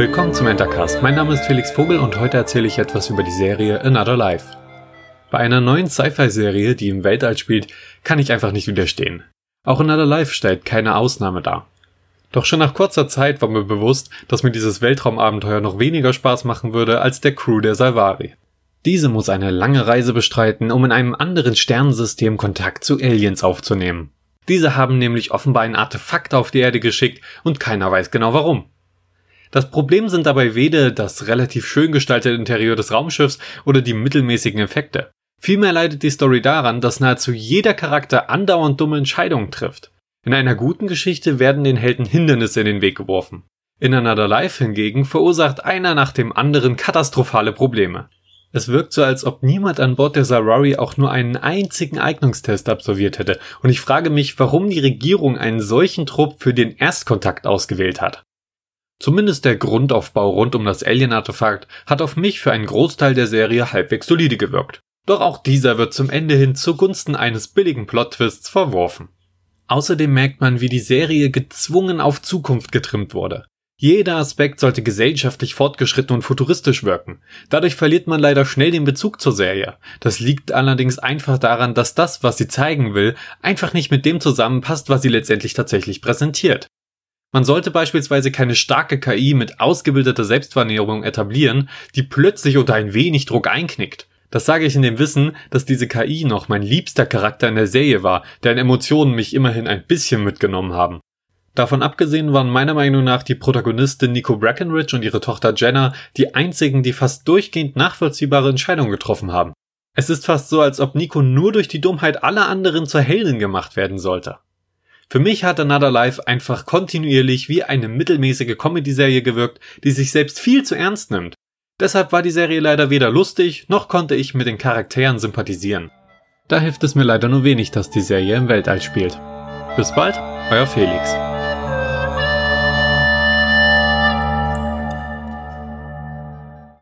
Willkommen zum Entercast. Mein Name ist Felix Vogel und heute erzähle ich etwas über die Serie Another Life. Bei einer neuen Sci-Fi-Serie, die im Weltall spielt, kann ich einfach nicht widerstehen. Auch Another Life stellt keine Ausnahme dar. Doch schon nach kurzer Zeit war mir bewusst, dass mir dieses Weltraumabenteuer noch weniger Spaß machen würde als der Crew der Salvari. Diese muss eine lange Reise bestreiten, um in einem anderen Sternensystem Kontakt zu Aliens aufzunehmen. Diese haben nämlich offenbar ein Artefakt auf die Erde geschickt und keiner weiß genau warum. Das Problem sind dabei weder das relativ schön gestaltete Interieur des Raumschiffs oder die mittelmäßigen Effekte. Vielmehr leidet die Story daran, dass nahezu jeder Charakter andauernd dumme Entscheidungen trifft. In einer guten Geschichte werden den Helden Hindernisse in den Weg geworfen. In Another Life hingegen verursacht einer nach dem anderen katastrophale Probleme. Es wirkt so, als ob niemand an Bord der Zarari auch nur einen einzigen Eignungstest absolviert hätte, und ich frage mich, warum die Regierung einen solchen Trupp für den Erstkontakt ausgewählt hat. Zumindest der Grundaufbau rund um das Alien-Artefakt hat auf mich für einen Großteil der Serie halbwegs solide gewirkt. Doch auch dieser wird zum Ende hin zugunsten eines billigen Plot-Twists verworfen. Außerdem merkt man, wie die Serie gezwungen auf Zukunft getrimmt wurde. Jeder Aspekt sollte gesellschaftlich fortgeschritten und futuristisch wirken. Dadurch verliert man leider schnell den Bezug zur Serie. Das liegt allerdings einfach daran, dass das, was sie zeigen will, einfach nicht mit dem zusammenpasst, was sie letztendlich tatsächlich präsentiert. Man sollte beispielsweise keine starke KI mit ausgebildeter Selbstwahrnehmung etablieren, die plötzlich unter ein wenig Druck einknickt. Das sage ich in dem Wissen, dass diese KI noch mein liebster Charakter in der Serie war, deren Emotionen mich immerhin ein bisschen mitgenommen haben. Davon abgesehen waren meiner Meinung nach die Protagonistin Nico Brackenridge und ihre Tochter Jenna die einzigen, die fast durchgehend nachvollziehbare Entscheidungen getroffen haben. Es ist fast so, als ob Nico nur durch die Dummheit aller anderen zur Heldin gemacht werden sollte. Für mich hat Another Life einfach kontinuierlich wie eine mittelmäßige Comedy-Serie gewirkt, die sich selbst viel zu ernst nimmt. Deshalb war die Serie leider weder lustig, noch konnte ich mit den Charakteren sympathisieren. Da hilft es mir leider nur wenig, dass die Serie im Weltall spielt. Bis bald, euer Felix.